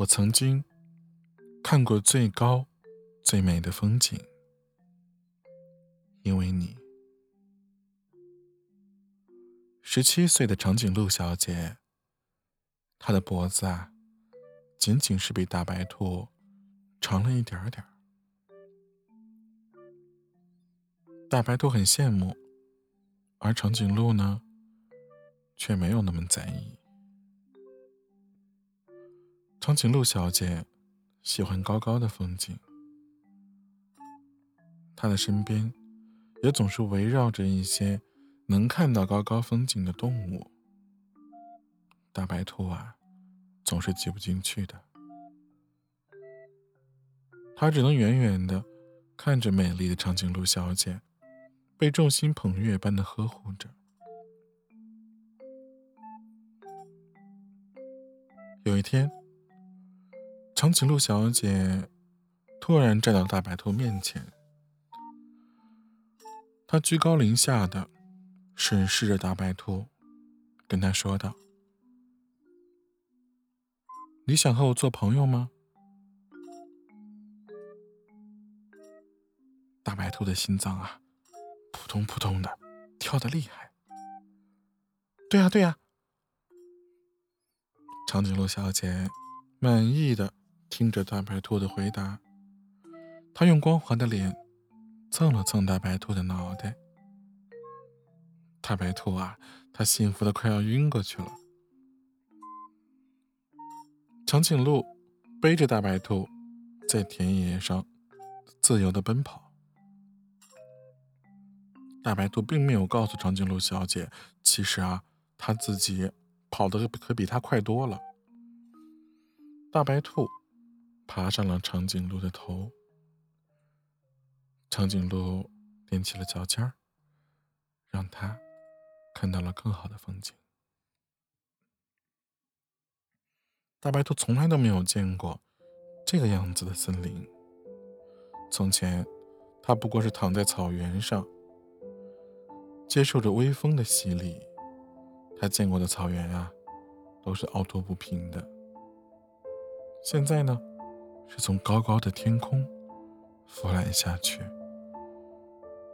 我曾经看过最高、最美的风景，因为你。十七岁的长颈鹿小姐，她的脖子啊，仅仅是比大白兔长了一点点大白兔很羡慕，而长颈鹿呢，却没有那么在意。长颈鹿小姐喜欢高高的风景，她的身边也总是围绕着一些。能看到高高风景的动物，大白兔啊，总是挤不进去的。它只能远远的看着美丽的长颈鹿小姐被众星捧月般的呵护着。有一天，长颈鹿小姐突然站到大白兔面前，她居高临下的。审视着大白兔，跟他说道：“你想和我做朋友吗？”大白兔的心脏啊，扑通扑通的跳得厉害。对呀，对呀。长颈鹿小姐满意的听着大白兔的回答，他用光滑的脸蹭了蹭大白兔的脑袋。大白兔啊，它幸福的快要晕过去了。长颈鹿背着大白兔，在田野上自由的奔跑。大白兔并没有告诉长颈鹿小姐，其实啊，它自己跑的可比它快多了。大白兔爬上了长颈鹿的头，长颈鹿踮起了脚尖儿，让它。看到了更好的风景。大白兔从来都没有见过这个样子的森林。从前，它不过是躺在草原上，接受着微风的洗礼。它见过的草原啊，都是凹凸不平的。现在呢，是从高高的天空俯览下去，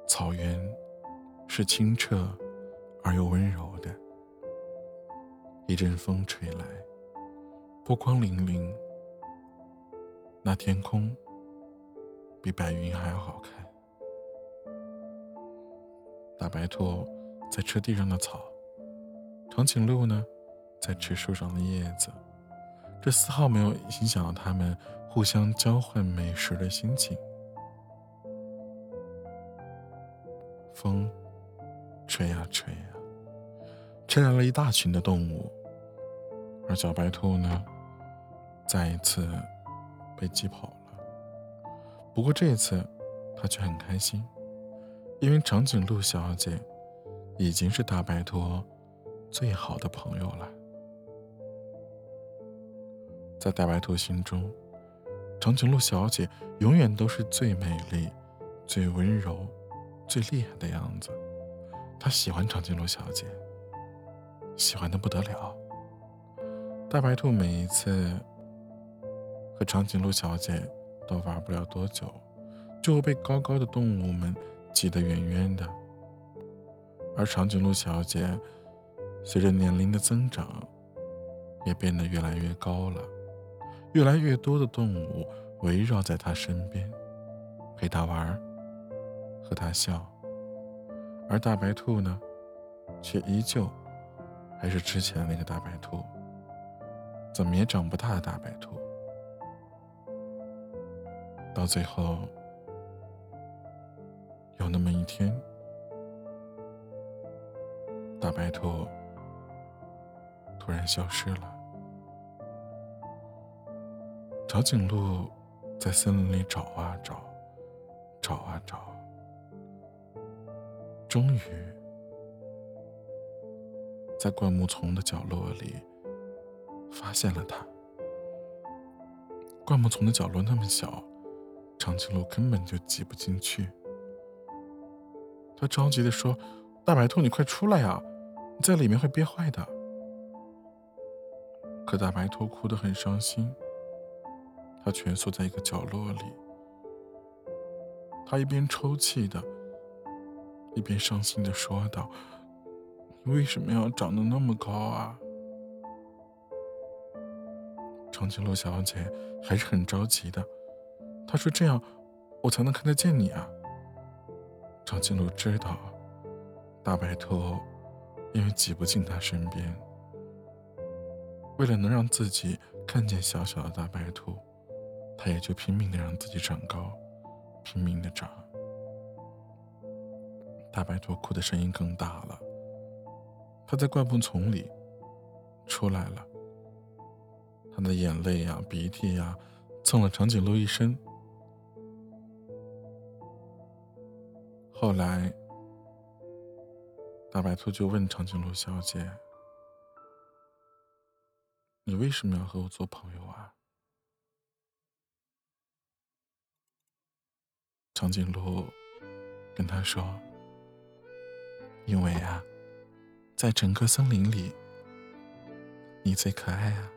草原是清澈。而又温柔的，一阵风吹来，波光粼粼。那天空比白云还要好看。大白兔在吃地上的草，长颈鹿呢，在吃树上的叶子。这丝毫没有影响到他们互相交换美食的心情。风，吹呀吹呀。吹来了一大群的动物，而小白兔呢，再一次被挤跑了。不过这次，它却很开心，因为长颈鹿小姐已经是大白兔最好的朋友了。在大白兔心中，长颈鹿小姐永远都是最美丽、最温柔、最厉害的样子。她喜欢长颈鹿小姐。喜欢的不得了。大白兔每一次和长颈鹿小姐都玩不了多久，就会被高高的动物们挤得远远的。而长颈鹿小姐随着年龄的增长，也变得越来越高了。越来越多的动物围绕在她身边，陪她玩，和她笑。而大白兔呢，却依旧。还是之前那个大白兔，怎么也长不大的大白兔，到最后，有那么一天，大白兔突然消失了。长颈鹿在森林里找啊找，找啊找，终于。在灌木丛的角落里，发现了它。灌木丛的角落那么小，长颈鹿根本就挤不进去。他着急的说：“大白兔，你快出来呀！你在里面会憋坏的。”可大白兔哭得很伤心，他蜷缩在一个角落里。他一边抽泣的，一边伤心的说道：“你为什么要长得那么高啊？”长颈鹿小姐还是很着急的，她说：“这样，我才能看得见你啊。”长颈鹿知道，大白兔因为挤不进它身边，为了能让自己看见小小的大白兔，他也就拼命的让自己长高，拼命的长。大白兔哭的声音更大了，它在灌木丛里出来了，它的眼泪呀、鼻涕呀，蹭了长颈鹿一身。后来，大白兔就问长颈鹿小姐：“你为什么要和我做朋友啊？”长颈鹿跟他说：“因为啊，在整个森林里，你最可爱啊。”